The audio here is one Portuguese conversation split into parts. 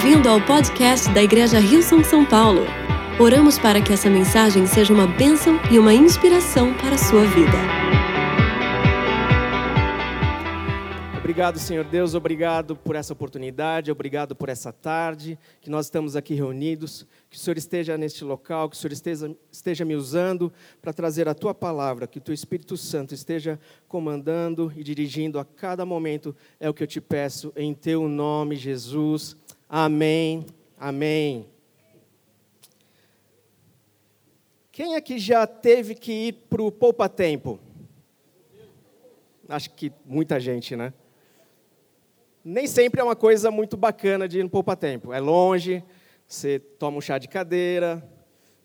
Bem-vindo ao podcast da Igreja Rio São São Paulo. Oramos para que essa mensagem seja uma bênção e uma inspiração para a sua vida. Obrigado, Senhor Deus, obrigado por essa oportunidade, obrigado por essa tarde que nós estamos aqui reunidos. Que o Senhor esteja neste local, que o Senhor esteja, esteja me usando para trazer a tua palavra, que o teu Espírito Santo esteja comandando e dirigindo a cada momento, é o que eu te peço, em teu nome, Jesus. Amém. Amém. Quem aqui já teve que ir para o Poupa Tempo? Acho que muita gente, né? Nem sempre é uma coisa muito bacana de ir no Poupa Tempo. É longe, você toma um chá de cadeira.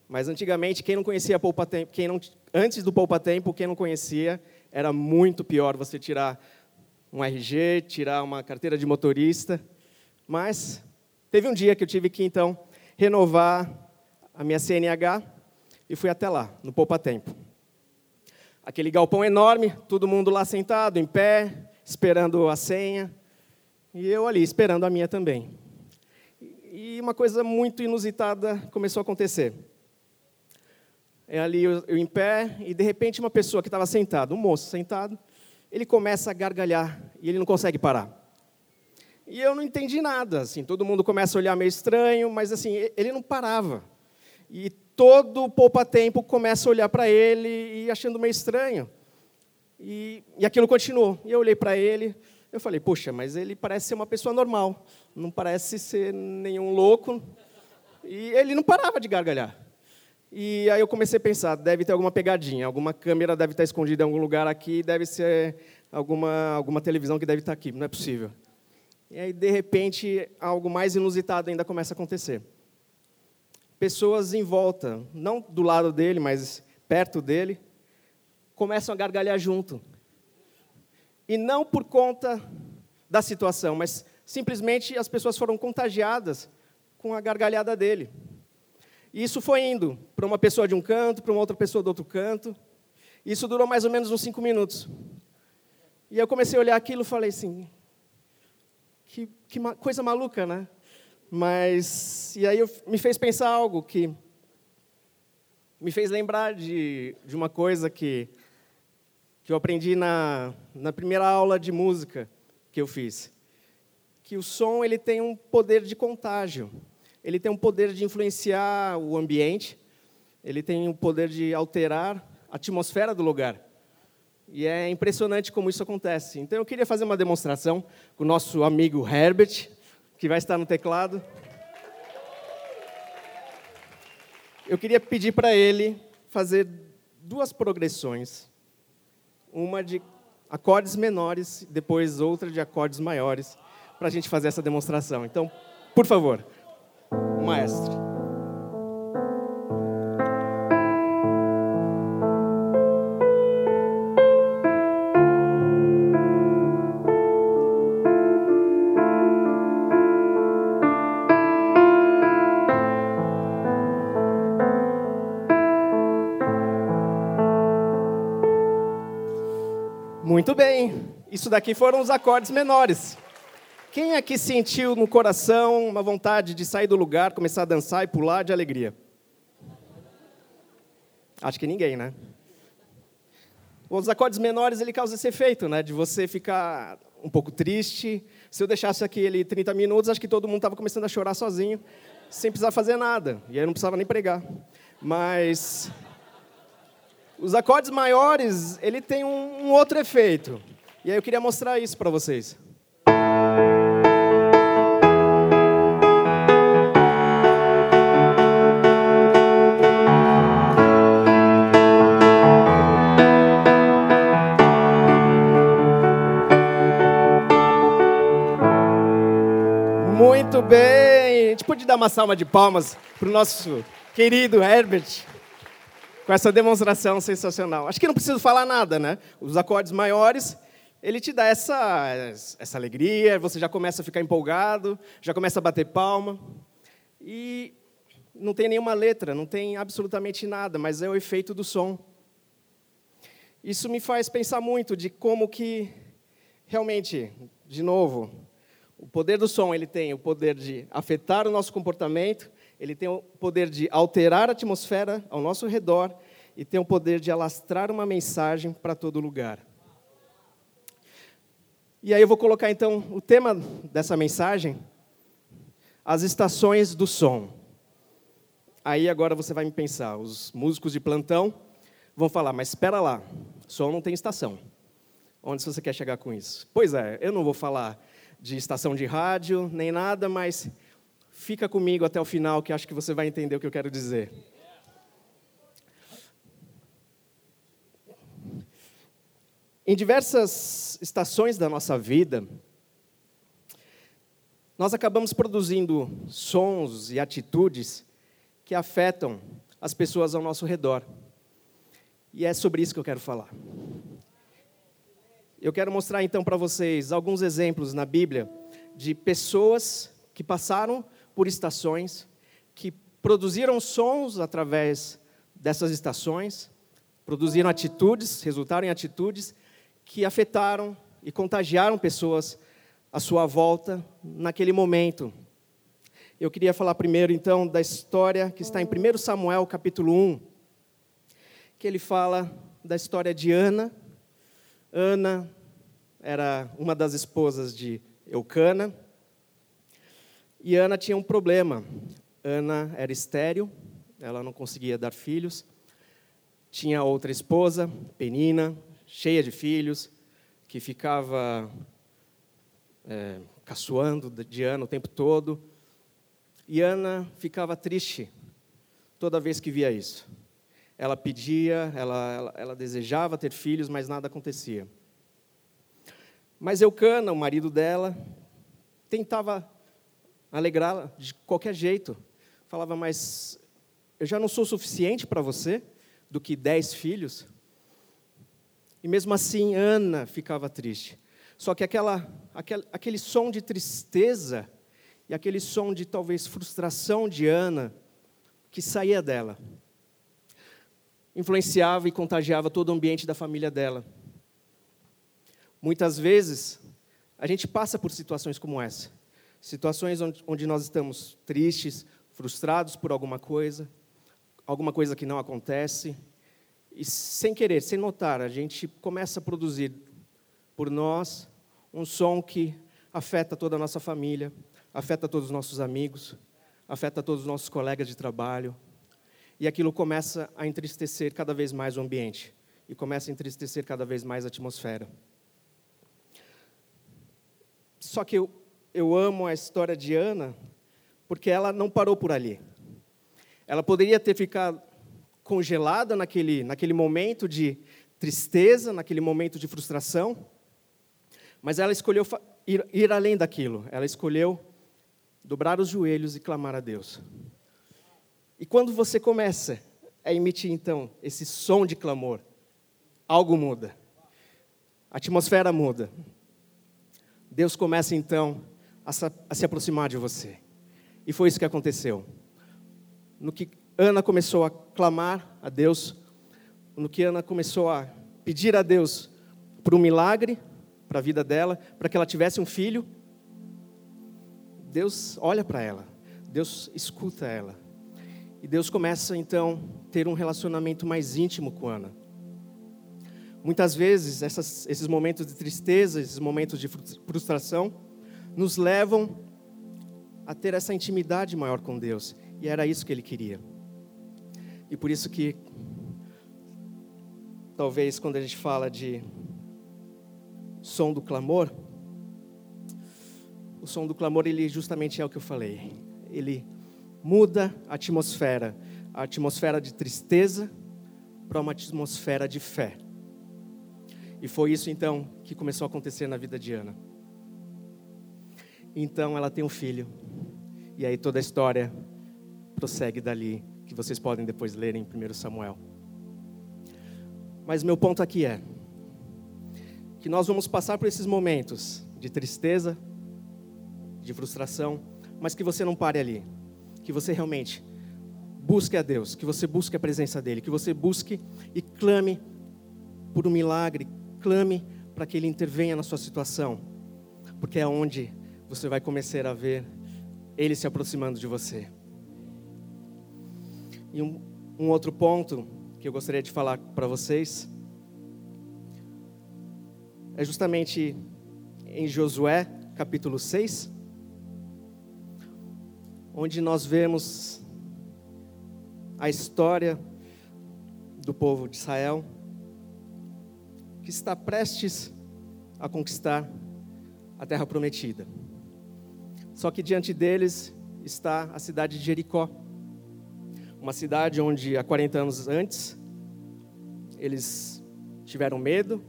Mas antigamente, quem não conhecia Poupa Tempo, quem não, antes do Poupa Tempo, quem não conhecia, era muito pior você tirar um RG, tirar uma carteira de motorista. Mas Teve um dia que eu tive que, então, renovar a minha CNH e fui até lá, no Poupa Tempo. Aquele galpão enorme, todo mundo lá sentado, em pé, esperando a senha, e eu ali, esperando a minha também. E uma coisa muito inusitada começou a acontecer. É ali eu, eu em pé, e de repente uma pessoa que estava sentada, um moço sentado, ele começa a gargalhar e ele não consegue parar. E eu não entendi nada, assim, todo mundo começa a olhar meio estranho, mas assim, ele não parava. E todo poupa-tempo começa a olhar para ele e achando meio estranho. E, e aquilo continuou. E eu olhei para ele, eu falei, puxa, mas ele parece ser uma pessoa normal, não parece ser nenhum louco. E ele não parava de gargalhar. E aí eu comecei a pensar, deve ter alguma pegadinha, alguma câmera deve estar escondida em algum lugar aqui, deve ser alguma, alguma televisão que deve estar aqui, não é possível. E aí, de repente, algo mais inusitado ainda começa a acontecer. Pessoas em volta, não do lado dele, mas perto dele, começam a gargalhar junto. E não por conta da situação, mas simplesmente as pessoas foram contagiadas com a gargalhada dele. E isso foi indo para uma pessoa de um canto, para uma outra pessoa do outro canto. Isso durou mais ou menos uns cinco minutos. E eu comecei a olhar aquilo e falei assim: que, que coisa maluca, né? Mas, e aí eu, me fez pensar algo que me fez lembrar de, de uma coisa que, que eu aprendi na, na primeira aula de música que eu fiz. Que o som ele tem um poder de contágio, ele tem um poder de influenciar o ambiente, ele tem um poder de alterar a atmosfera do lugar. E é impressionante como isso acontece. Então eu queria fazer uma demonstração com o nosso amigo Herbert, que vai estar no teclado. Eu queria pedir para ele fazer duas progressões. Uma de acordes menores, depois outra de acordes maiores, para a gente fazer essa demonstração. Então, por favor, maestro. Isso daqui foram os acordes menores. Quem aqui sentiu no coração uma vontade de sair do lugar, começar a dançar e pular de alegria? Acho que ninguém, né? Os acordes menores, ele causa esse efeito, né? De você ficar um pouco triste. Se eu deixasse aqui ele 30 minutos, acho que todo mundo estava começando a chorar sozinho, sem precisar fazer nada. E aí não precisava nem pregar. Mas os acordes maiores, ele tem um, um outro efeito. E aí eu queria mostrar isso para vocês. Muito bem. A gente pode dar uma salva de palmas para o nosso querido Herbert com essa demonstração sensacional. Acho que não preciso falar nada, né? Os acordes maiores, ele te dá essa, essa alegria, você já começa a ficar empolgado, já começa a bater palma. E não tem nenhuma letra, não tem absolutamente nada, mas é o efeito do som. Isso me faz pensar muito de como que, realmente, de novo, O poder do som, ele tem o poder de afetar o nosso comportamento, ele tem o poder de alterar a atmosfera ao nosso redor e tem o poder de alastrar uma mensagem para todo lugar. E aí eu vou colocar então o tema dessa mensagem, as estações do som. Aí agora você vai me pensar, os músicos de plantão vão falar, mas espera lá, som não tem estação. Onde você quer chegar com isso? Pois é, eu não vou falar de estação de rádio, nem nada, mas fica comigo até o final que acho que você vai entender o que eu quero dizer. Em diversas estações da nossa vida, nós acabamos produzindo sons e atitudes que afetam as pessoas ao nosso redor. E é sobre isso que eu quero falar. Eu quero mostrar então para vocês alguns exemplos na Bíblia de pessoas que passaram por estações, que produziram sons através dessas estações, produziram atitudes, resultaram em atitudes que afetaram e contagiaram pessoas à sua volta naquele momento. Eu queria falar primeiro então da história que está em 1 Samuel capítulo 1, que ele fala da história de Ana, Ana era uma das esposas de Eucana. E Ana tinha um problema. Ana era estéril, ela não conseguia dar filhos. Tinha outra esposa, Penina, cheia de filhos, que ficava é, caçoando de Ana o tempo todo. E Ana ficava triste toda vez que via isso. Ela pedia, ela, ela, ela desejava ter filhos, mas nada acontecia. Mas Eucana, o marido dela, tentava alegrá-la de qualquer jeito. Falava, mas eu já não sou suficiente para você do que dez filhos? E mesmo assim, Ana ficava triste. Só que aquela, aquele, aquele som de tristeza e aquele som de talvez frustração de Ana, que saía dela, influenciava e contagiava todo o ambiente da família dela. Muitas vezes, a gente passa por situações como essa. Situações onde, onde nós estamos tristes, frustrados por alguma coisa, alguma coisa que não acontece, e sem querer, sem notar, a gente começa a produzir por nós um som que afeta toda a nossa família, afeta todos os nossos amigos, afeta todos os nossos colegas de trabalho, e aquilo começa a entristecer cada vez mais o ambiente e começa a entristecer cada vez mais a atmosfera. Só que eu, eu amo a história de Ana porque ela não parou por ali. Ela poderia ter ficado congelada naquele, naquele momento de tristeza, naquele momento de frustração, mas ela escolheu ir, ir além daquilo. Ela escolheu dobrar os joelhos e clamar a Deus. E quando você começa a emitir, então, esse som de clamor, algo muda. A atmosfera muda. Deus começa, então, a se aproximar de você. E foi isso que aconteceu. No que Ana começou a clamar a Deus, no que Ana começou a pedir a Deus por um milagre para a vida dela, para que ela tivesse um filho, Deus olha para ela, Deus escuta ela. E Deus começa então a ter um relacionamento mais íntimo com Ana. Muitas vezes, essas, esses momentos de tristeza, esses momentos de frustração, nos levam a ter essa intimidade maior com Deus. E era isso que ele queria. E por isso que, talvez, quando a gente fala de som do clamor, o som do clamor, ele justamente é o que eu falei. Ele muda a atmosfera, a atmosfera de tristeza para uma atmosfera de fé. E foi isso então que começou a acontecer na vida de Ana. Então ela tem um filho. E aí toda a história prossegue dali, que vocês podem depois ler em 1 Samuel. Mas meu ponto aqui é que nós vamos passar por esses momentos de tristeza, de frustração, mas que você não pare ali que você realmente busque a Deus, que você busque a presença dEle, que você busque e clame por um milagre, clame para que Ele intervenha na sua situação, porque é onde você vai começar a ver Ele se aproximando de você. E um, um outro ponto que eu gostaria de falar para vocês é justamente em Josué, capítulo 6, onde nós vemos a história do povo de Israel que está prestes a conquistar a terra prometida. Só que diante deles está a cidade de Jericó, uma cidade onde há 40 anos antes eles tiveram medo,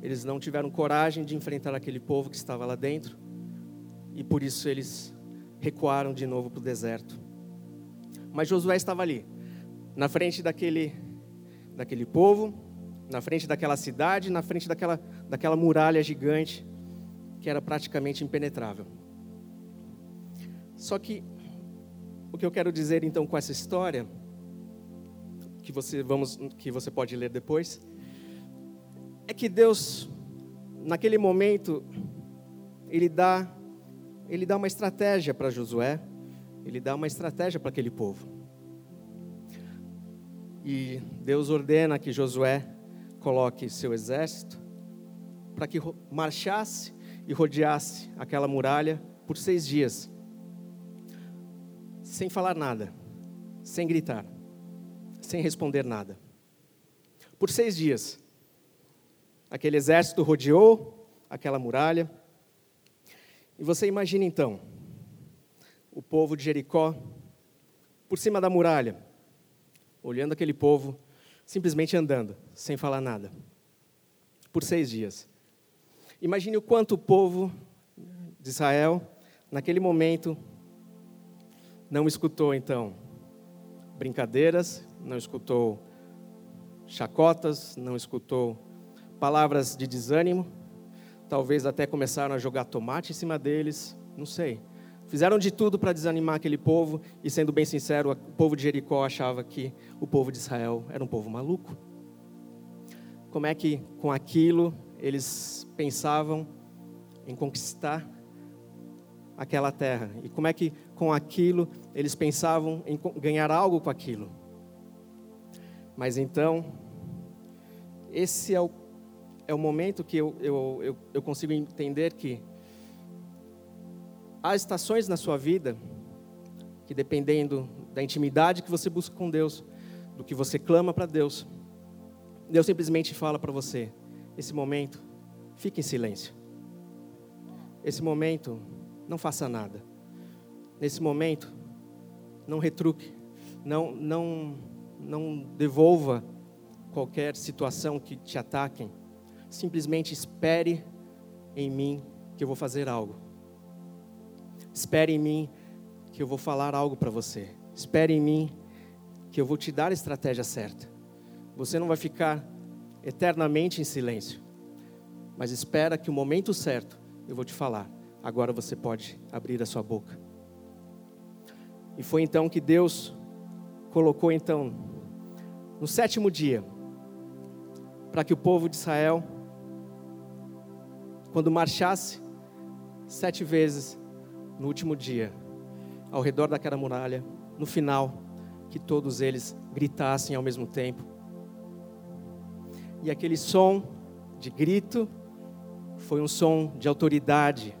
eles não tiveram coragem de enfrentar aquele povo que estava lá dentro, e por isso eles recuaram de novo para o deserto. Mas Josué estava ali, na frente daquele, daquele povo, na frente daquela cidade, na frente daquela, daquela muralha gigante que era praticamente impenetrável. Só que o que eu quero dizer então com essa história, que você vamos que você pode ler depois, é que Deus naquele momento ele dá ele dá uma estratégia para Josué, ele dá uma estratégia para aquele povo. E Deus ordena que Josué coloque seu exército para que marchasse e rodeasse aquela muralha por seis dias, sem falar nada, sem gritar, sem responder nada. Por seis dias, aquele exército rodeou aquela muralha. E você imagina então, o povo de Jericó, por cima da muralha, olhando aquele povo, simplesmente andando, sem falar nada, por seis dias. Imagine o quanto o povo de Israel, naquele momento, não escutou então brincadeiras, não escutou chacotas, não escutou palavras de desânimo, talvez até começaram a jogar tomate em cima deles, não sei. Fizeram de tudo para desanimar aquele povo, e sendo bem sincero, o povo de Jericó achava que o povo de Israel era um povo maluco. Como é que com aquilo eles pensavam em conquistar aquela terra. E como é que com aquilo eles pensavam em ganhar algo com aquilo. Mas então, esse é o, é o momento que eu, eu, eu, eu consigo entender que há estações na sua vida que, dependendo da intimidade que você busca com Deus, do que você clama para Deus, Deus simplesmente fala para você: esse momento, fique em silêncio. Esse momento, não faça nada. Nesse momento, não retruque, não, não, não devolva qualquer situação que te ataquem. Simplesmente espere em mim que eu vou fazer algo. Espere em mim que eu vou falar algo para você. Espere em mim que eu vou te dar a estratégia certa. Você não vai ficar eternamente em silêncio. Mas espera que o momento certo eu vou te falar. Agora você pode abrir a sua boca. E foi então que Deus colocou então no sétimo dia para que o povo de Israel quando marchasse sete vezes no último dia ao redor daquela muralha, no final que todos eles gritassem ao mesmo tempo e aquele som de grito foi um som de autoridade.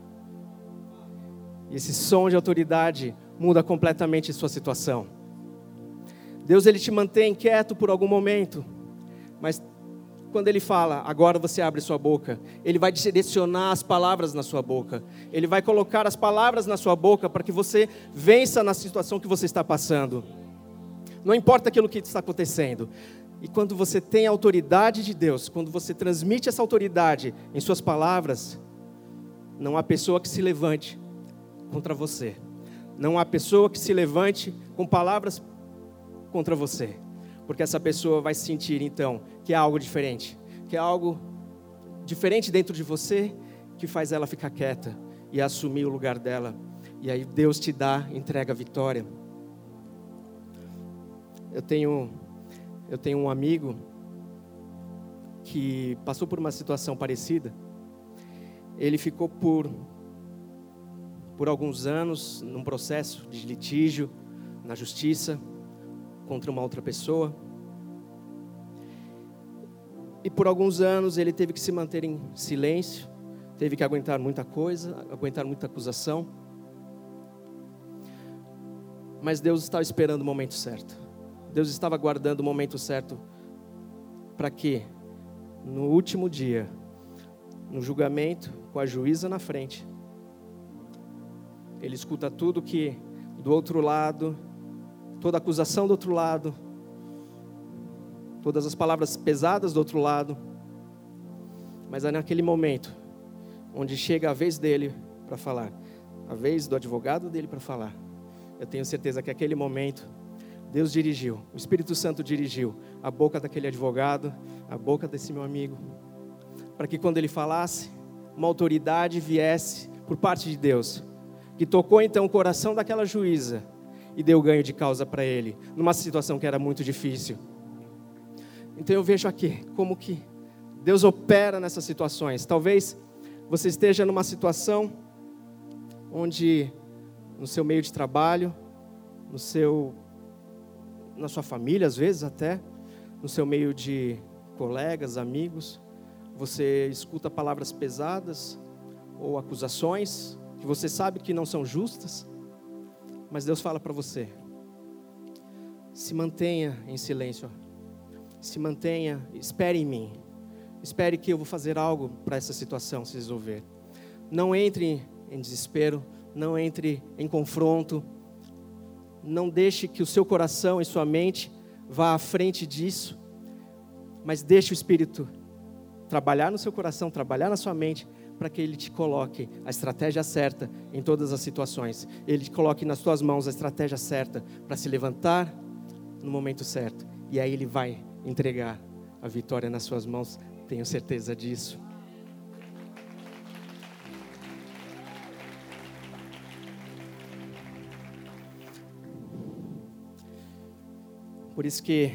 E esse som de autoridade muda completamente sua situação. Deus ele te mantém quieto por algum momento, mas quando ele fala, agora você abre sua boca, ele vai direcionar as palavras na sua boca. Ele vai colocar as palavras na sua boca para que você vença na situação que você está passando. Não importa aquilo que está acontecendo. E quando você tem a autoridade de Deus, quando você transmite essa autoridade em suas palavras, não há pessoa que se levante contra você. Não há pessoa que se levante com palavras contra você. Porque essa pessoa vai sentir então que há algo diferente, que há algo diferente dentro de você que faz ela ficar quieta e assumir o lugar dela. E aí Deus te dá, entrega a vitória. Eu tenho eu tenho um amigo que passou por uma situação parecida. Ele ficou por por alguns anos num processo de litígio na justiça contra uma outra pessoa. E por alguns anos ele teve que se manter em silêncio, teve que aguentar muita coisa, aguentar muita acusação. Mas Deus estava esperando o momento certo. Deus estava aguardando o momento certo para que no último dia, no julgamento, com a juíza na frente, ele escuta tudo que do outro lado, toda acusação do outro lado, todas as palavras pesadas do outro lado, mas é naquele momento onde chega a vez dele para falar, a vez do advogado dele para falar. Eu tenho certeza que aquele momento Deus dirigiu, o Espírito Santo dirigiu a boca daquele advogado, a boca desse meu amigo, para que quando ele falasse, uma autoridade viesse por parte de Deus, que tocou então o coração daquela juíza e deu ganho de causa para ele, numa situação que era muito difícil. Então eu vejo aqui como que Deus opera nessas situações. Talvez você esteja numa situação onde no seu meio de trabalho, no seu na sua família, às vezes até, no seu meio de colegas, amigos, você escuta palavras pesadas ou acusações que você sabe que não são justas, mas Deus fala para você: se mantenha em silêncio, se mantenha, espere em mim, espere que eu vou fazer algo para essa situação se resolver. Não entre em desespero, não entre em confronto, não deixe que o seu coração e sua mente vá à frente disso, mas deixe o Espírito trabalhar no seu coração, trabalhar na sua mente, para que Ele te coloque a estratégia certa em todas as situações. Ele coloque nas suas mãos a estratégia certa para se levantar no momento certo. E aí Ele vai entregar a vitória nas suas mãos, tenho certeza disso. Por isso que,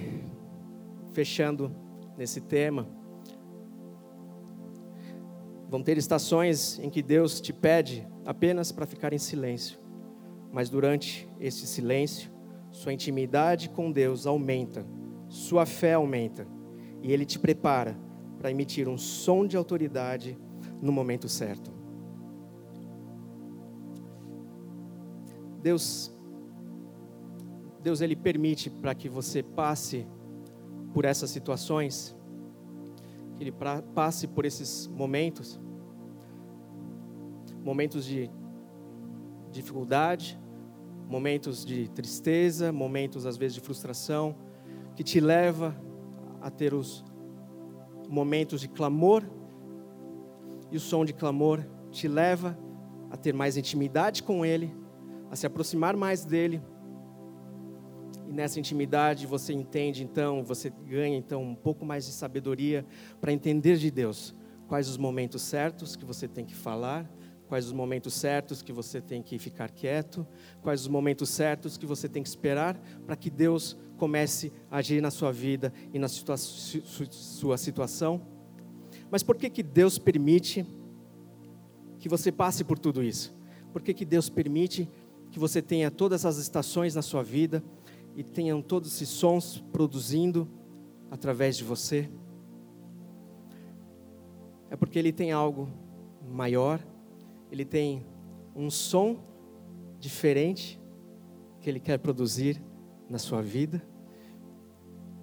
fechando nesse tema, vão ter estações em que Deus te pede apenas para ficar em silêncio, mas durante esse silêncio, sua intimidade com Deus aumenta, sua fé aumenta, e Ele te prepara para emitir um som de autoridade no momento certo. Deus Deus ele permite para que você passe por essas situações, que ele passe por esses momentos, momentos de dificuldade, momentos de tristeza, momentos às vezes de frustração, que te leva a ter os momentos de clamor, e o som de clamor te leva a ter mais intimidade com Ele, a se aproximar mais dele e nessa intimidade você entende então, você ganha então um pouco mais de sabedoria para entender de Deus quais os momentos certos que você tem que falar, quais os momentos certos que você tem que ficar quieto, quais os momentos certos que você tem que esperar para que Deus comece a agir na sua vida e na situa sua situação. Mas por que que Deus permite que você passe por tudo isso? Por que que Deus permite que você tenha todas as estações na sua vida? E tenham todos esses sons produzindo através de você? É porque Ele tem algo maior, Ele tem um som diferente que Ele quer produzir na sua vida.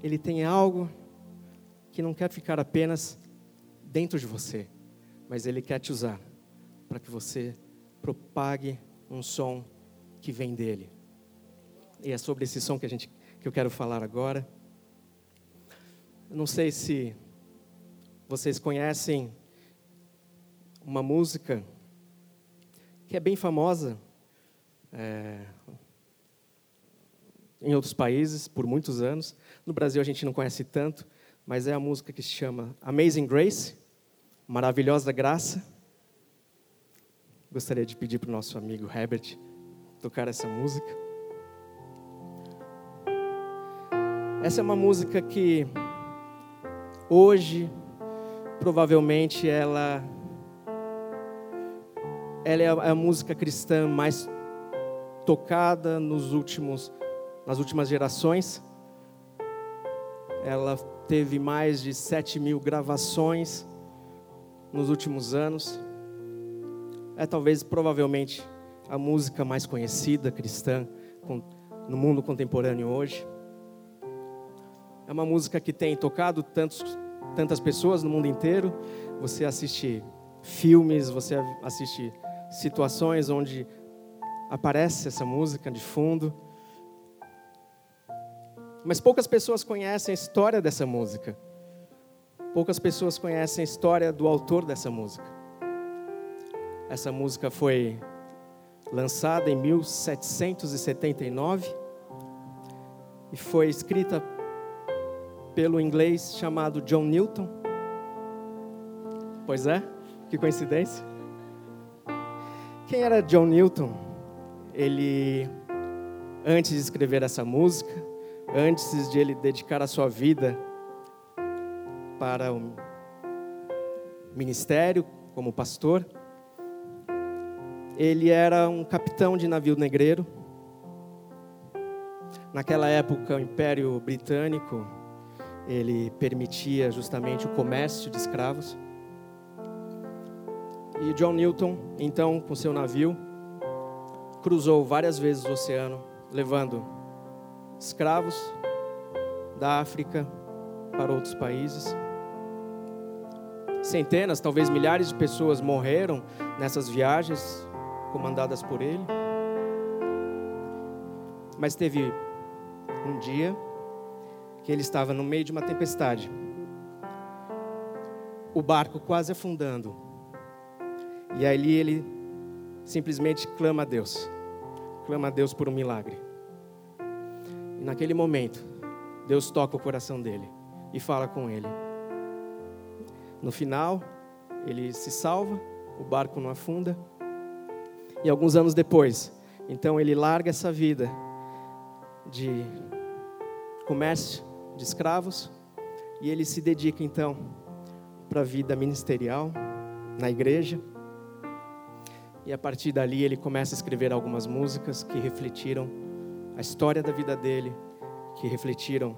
Ele tem algo que não quer ficar apenas dentro de você, mas Ele quer te usar para que você propague um som que vem dele. E é sobre esse som que, a gente, que eu quero falar agora. Eu não sei se vocês conhecem uma música que é bem famosa é, em outros países por muitos anos. No Brasil a gente não conhece tanto, mas é a música que se chama Amazing Grace, Maravilhosa Graça. Gostaria de pedir para o nosso amigo Herbert tocar essa música. Essa é uma música que hoje provavelmente ela ela é a, é a música cristã mais tocada nos últimos, nas últimas gerações. Ela teve mais de 7 mil gravações nos últimos anos. É talvez, provavelmente, a música mais conhecida cristã no mundo contemporâneo hoje. É uma música que tem tocado tantos, tantas pessoas no mundo inteiro. Você assiste filmes, você assiste situações onde aparece essa música de fundo. Mas poucas pessoas conhecem a história dessa música. Poucas pessoas conhecem a história do autor dessa música. Essa música foi lançada em 1779 e foi escrita pelo inglês chamado John Newton. Pois é, que coincidência. Quem era John Newton? Ele, antes de escrever essa música, antes de ele dedicar a sua vida para o ministério como pastor, ele era um capitão de navio negreiro. Naquela época, o Império Britânico ele permitia justamente o comércio de escravos. E John Newton, então, com seu navio, cruzou várias vezes o oceano, levando escravos da África para outros países. Centenas, talvez milhares de pessoas morreram nessas viagens comandadas por ele. Mas teve um dia que ele estava no meio de uma tempestade, o barco quase afundando, e ali ele simplesmente clama a Deus. Clama a Deus por um milagre. E naquele momento, Deus toca o coração dele e fala com ele. No final, ele se salva, o barco não afunda. E alguns anos depois, então ele larga essa vida de comércio de escravos e ele se dedica então para a vida ministerial na igreja. E a partir dali ele começa a escrever algumas músicas que refletiram a história da vida dele, que refletiram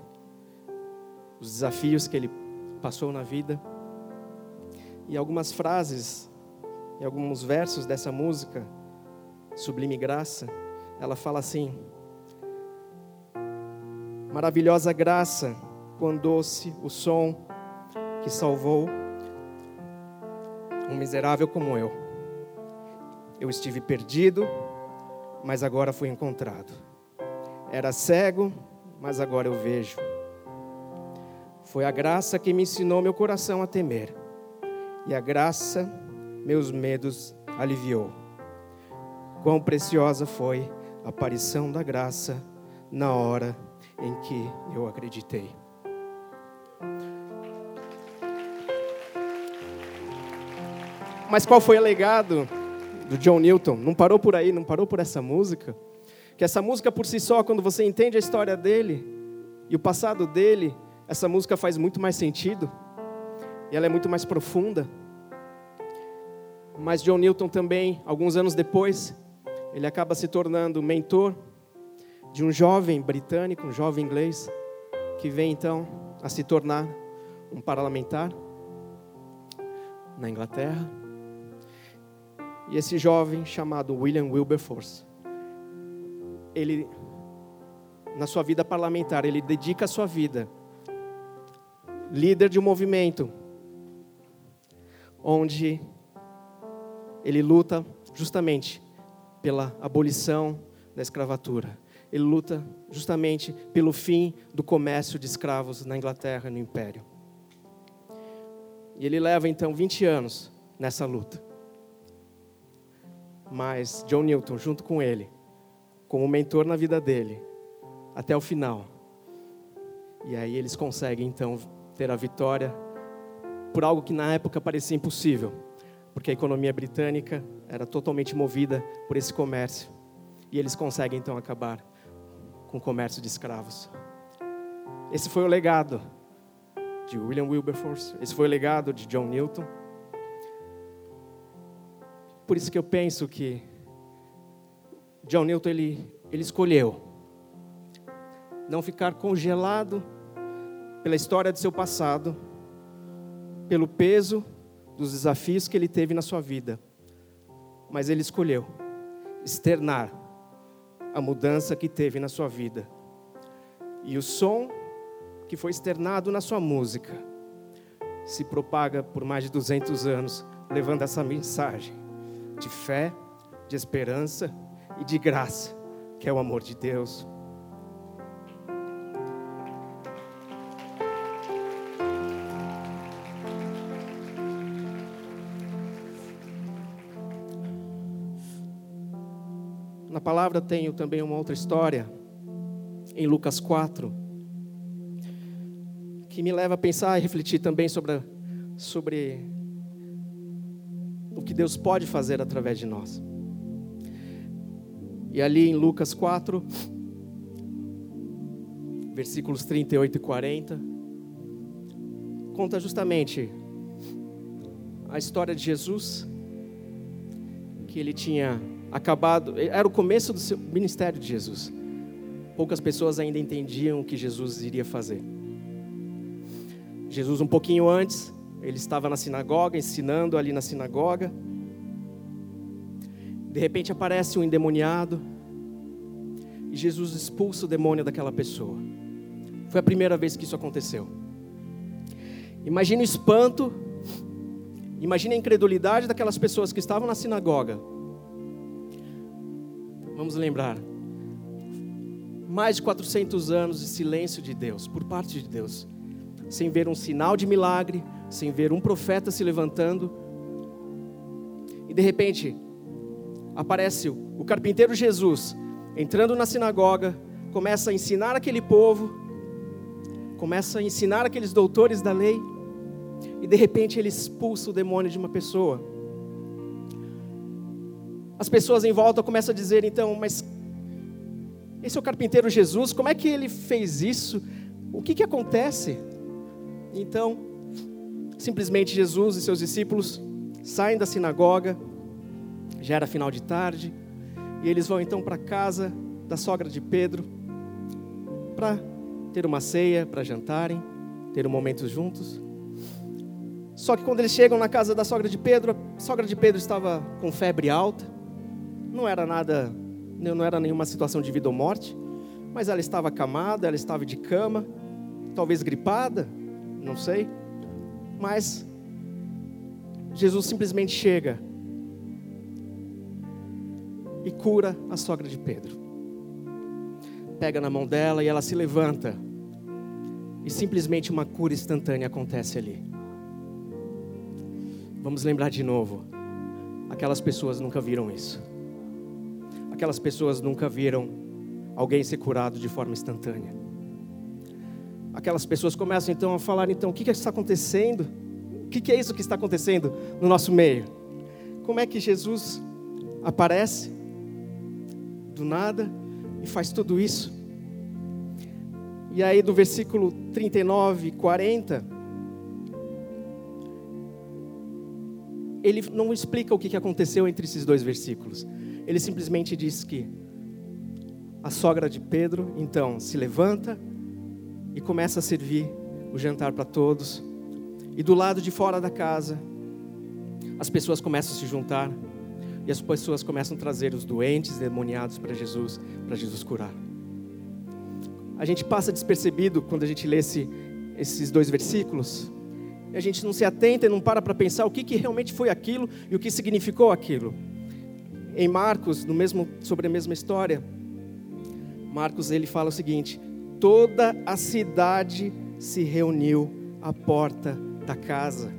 os desafios que ele passou na vida. E algumas frases e alguns versos dessa música, Sublime Graça, ela fala assim: Maravilhosa graça, quão doce o som que salvou um miserável como eu. Eu estive perdido, mas agora fui encontrado. Era cego, mas agora eu vejo. Foi a graça que me ensinou meu coração a temer, e a graça meus medos aliviou. Quão preciosa foi a aparição da graça na hora em que eu acreditei. Mas qual foi o legado do John Newton. Não parou por aí, não parou por essa música. Que essa música por si só, quando você entende a história dele e o passado dele, essa música faz muito mais sentido. E ela é muito mais profunda. Mas John Newton também, alguns anos depois, ele acaba se tornando mentor de um jovem britânico, um jovem inglês, que vem então a se tornar um parlamentar na Inglaterra. E esse jovem chamado William Wilberforce, ele, na sua vida parlamentar, ele dedica a sua vida, líder de um movimento, onde ele luta justamente pela abolição da escravatura. Ele luta justamente pelo fim do comércio de escravos na Inglaterra, no Império. E ele leva então 20 anos nessa luta mas John Newton, junto com ele, como mentor na vida dele, até o final. E aí eles conseguem então ter a vitória por algo que na época parecia impossível, porque a economia britânica era totalmente movida por esse comércio. E eles conseguem então acabar com o comércio de escravos. Esse foi o legado de William Wilberforce, esse foi o legado de John Newton. por isso que eu penso que John Newton ele, ele escolheu não ficar congelado pela história de seu passado, pelo peso dos desafios que ele teve na sua vida, mas ele escolheu externar a mudança que teve na sua vida. E o som que foi externado na sua música se propaga por mais de 200 anos, levando essa mensagem de fé, de esperança e de graça, que é o amor de Deus. Palavra tenho também uma outra história, em Lucas 4, que me leva a pensar e refletir também sobre, sobre o que Deus pode fazer através de nós. E ali em Lucas 4, versículos 38 e 40, conta justamente a história de Jesus, que ele tinha acabado, era o começo do ministério de Jesus. Poucas pessoas ainda entendiam o que Jesus iria fazer. Jesus, um pouquinho antes, ele estava na sinagoga, ensinando ali na sinagoga. De repente aparece um endemoniado e Jesus expulsa o demônio daquela pessoa. Foi a primeira vez que isso aconteceu. Imagine o espanto, imagine a incredulidade daquelas pessoas que estavam na sinagoga. Vamos lembrar, mais de 400 anos de silêncio de Deus, por parte de Deus, sem ver um sinal de milagre, sem ver um profeta se levantando. E de repente, aparece o carpinteiro Jesus entrando na sinagoga, começa a ensinar aquele povo, começa a ensinar aqueles doutores da lei, e de repente ele expulsa o demônio de uma pessoa. As pessoas em volta começam a dizer então, mas esse é o carpinteiro Jesus, como é que ele fez isso? O que, que acontece? Então, simplesmente Jesus e seus discípulos saem da sinagoga, já era final de tarde, e eles vão então para casa da sogra de Pedro para ter uma ceia, para jantarem, ter um momento juntos. Só que quando eles chegam na casa da sogra de Pedro, a sogra de Pedro estava com febre alta, não era nada não era nenhuma situação de vida ou morte, mas ela estava acamada, ela estava de cama, talvez gripada, não sei. Mas Jesus simplesmente chega e cura a sogra de Pedro. Pega na mão dela e ela se levanta. E simplesmente uma cura instantânea acontece ali. Vamos lembrar de novo. Aquelas pessoas nunca viram isso. Aquelas pessoas nunca viram alguém ser curado de forma instantânea. Aquelas pessoas começam então a falar: então, o que, que está acontecendo? O que, que é isso que está acontecendo no nosso meio? Como é que Jesus aparece do nada e faz tudo isso? E aí, do versículo 39, 40, ele não explica o que aconteceu entre esses dois versículos. Ele simplesmente diz que a sogra de Pedro, então, se levanta e começa a servir o jantar para todos. E do lado de fora da casa, as pessoas começam a se juntar e as pessoas começam a trazer os doentes, demoniados para Jesus, para Jesus curar. A gente passa despercebido quando a gente lê esse, esses dois versículos, e a gente não se atenta e não para para pensar o que, que realmente foi aquilo e o que significou aquilo em Marcos, no mesmo, sobre a mesma história, Marcos ele fala o seguinte: toda a cidade se reuniu à porta da casa.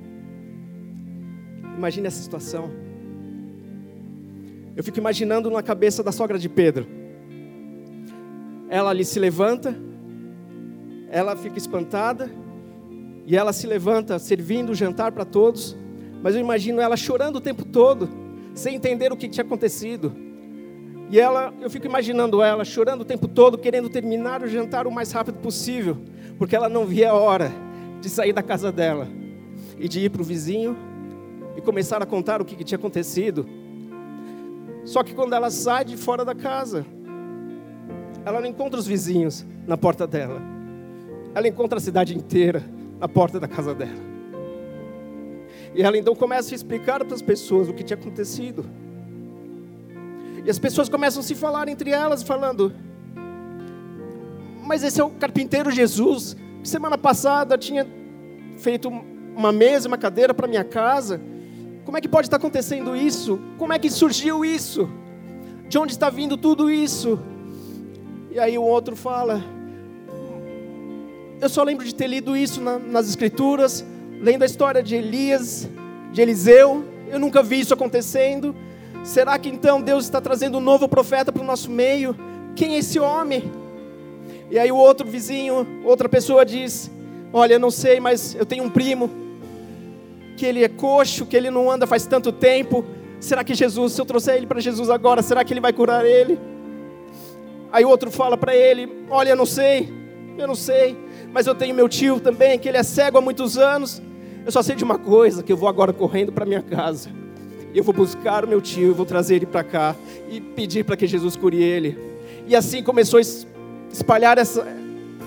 Imagine essa situação. Eu fico imaginando na cabeça da sogra de Pedro. Ela ali se levanta, ela fica espantada, e ela se levanta servindo o jantar para todos, mas eu imagino ela chorando o tempo todo sem entender o que tinha acontecido. E ela, eu fico imaginando ela chorando o tempo todo, querendo terminar o jantar o mais rápido possível, porque ela não via a hora de sair da casa dela e de ir para o vizinho e começar a contar o que tinha acontecido. Só que quando ela sai de fora da casa, ela não encontra os vizinhos na porta dela. Ela encontra a cidade inteira na porta da casa dela. E ela então começa a explicar para as pessoas o que tinha acontecido. E as pessoas começam a se falar entre elas, falando: Mas esse é o carpinteiro Jesus. Semana passada tinha feito uma mesa, uma cadeira para minha casa. Como é que pode estar acontecendo isso? Como é que surgiu isso? De onde está vindo tudo isso? E aí o outro fala: Eu só lembro de ter lido isso na, nas Escrituras, lendo a história de Elias, de Eliseu. Eu nunca vi isso acontecendo. Será que então Deus está trazendo um novo profeta para o nosso meio? Quem é esse homem? E aí o outro vizinho, outra pessoa diz: Olha, eu não sei, mas eu tenho um primo que ele é coxo, que ele não anda faz tanto tempo. Será que Jesus, se eu trouxer ele para Jesus agora, será que ele vai curar ele? Aí o outro fala para ele: Olha, eu não sei, eu não sei, mas eu tenho meu tio também, que ele é cego há muitos anos. Eu só sei de uma coisa: que eu vou agora correndo para minha casa. Eu vou buscar o meu tio, vou trazer ele para cá e pedir para que Jesus cure ele. E assim começou a espalhar essa,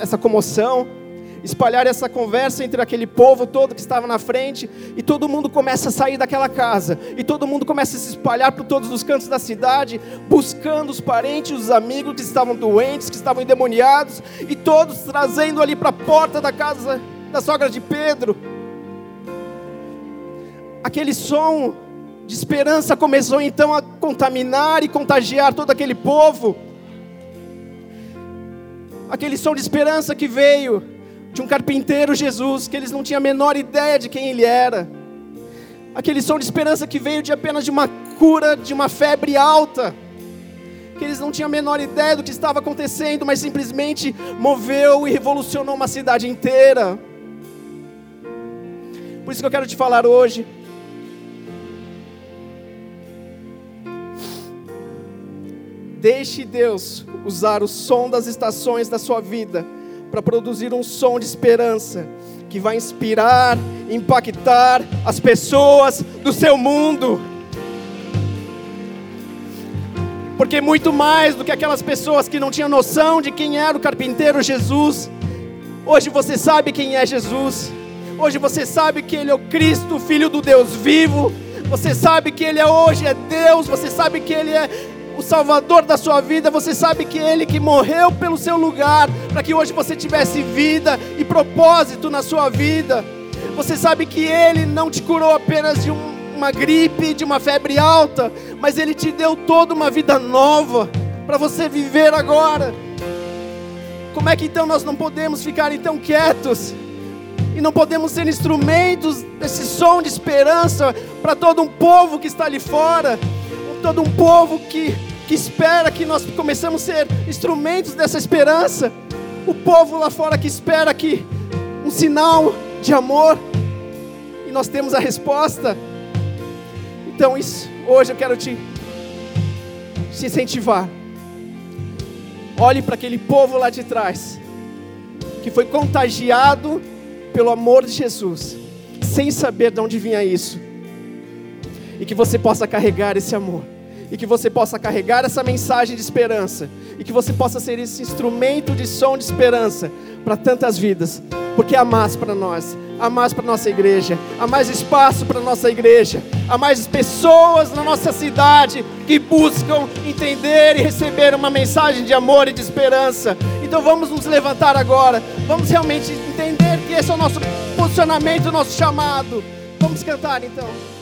essa comoção, espalhar essa conversa entre aquele povo todo que estava na frente, e todo mundo começa a sair daquela casa, e todo mundo começa a se espalhar por todos os cantos da cidade, buscando os parentes, os amigos que estavam doentes, que estavam endemoniados, e todos trazendo ali para a porta da casa da sogra de Pedro. Aquele som de esperança começou então a contaminar e contagiar todo aquele povo. Aquele som de esperança que veio de um carpinteiro Jesus, que eles não tinham a menor ideia de quem ele era. Aquele som de esperança que veio de apenas de uma cura de uma febre alta, que eles não tinham a menor ideia do que estava acontecendo, mas simplesmente moveu e revolucionou uma cidade inteira. Por isso que eu quero te falar hoje. Deixe Deus usar o som das estações da sua vida para produzir um som de esperança que vai inspirar, impactar as pessoas do seu mundo. Porque muito mais do que aquelas pessoas que não tinham noção de quem era o carpinteiro Jesus, hoje você sabe quem é Jesus. Hoje você sabe que ele é o Cristo, filho do Deus vivo. Você sabe que ele é hoje é Deus, você sabe que ele é o Salvador da sua vida, você sabe que Ele que morreu pelo seu lugar, para que hoje você tivesse vida e propósito na sua vida. Você sabe que Ele não te curou apenas de um, uma gripe, de uma febre alta, mas Ele te deu toda uma vida nova para você viver agora. Como é que então nós não podemos ficar então quietos? E não podemos ser instrumentos desse som de esperança para todo um povo que está ali fora todo um povo que, que espera que nós começamos a ser instrumentos dessa esperança. O povo lá fora que espera que um sinal de amor e nós temos a resposta. Então, isso, hoje eu quero te, te incentivar. Olhe para aquele povo lá de trás, que foi contagiado pelo amor de Jesus, sem saber de onde vinha isso, e que você possa carregar esse amor e que você possa carregar essa mensagem de esperança e que você possa ser esse instrumento de som de esperança para tantas vidas, porque há mais para nós, há mais para nossa igreja, há mais espaço para nossa igreja, há mais pessoas na nossa cidade que buscam entender e receber uma mensagem de amor e de esperança. Então vamos nos levantar agora, vamos realmente entender que esse é o nosso posicionamento, o nosso chamado. Vamos cantar então.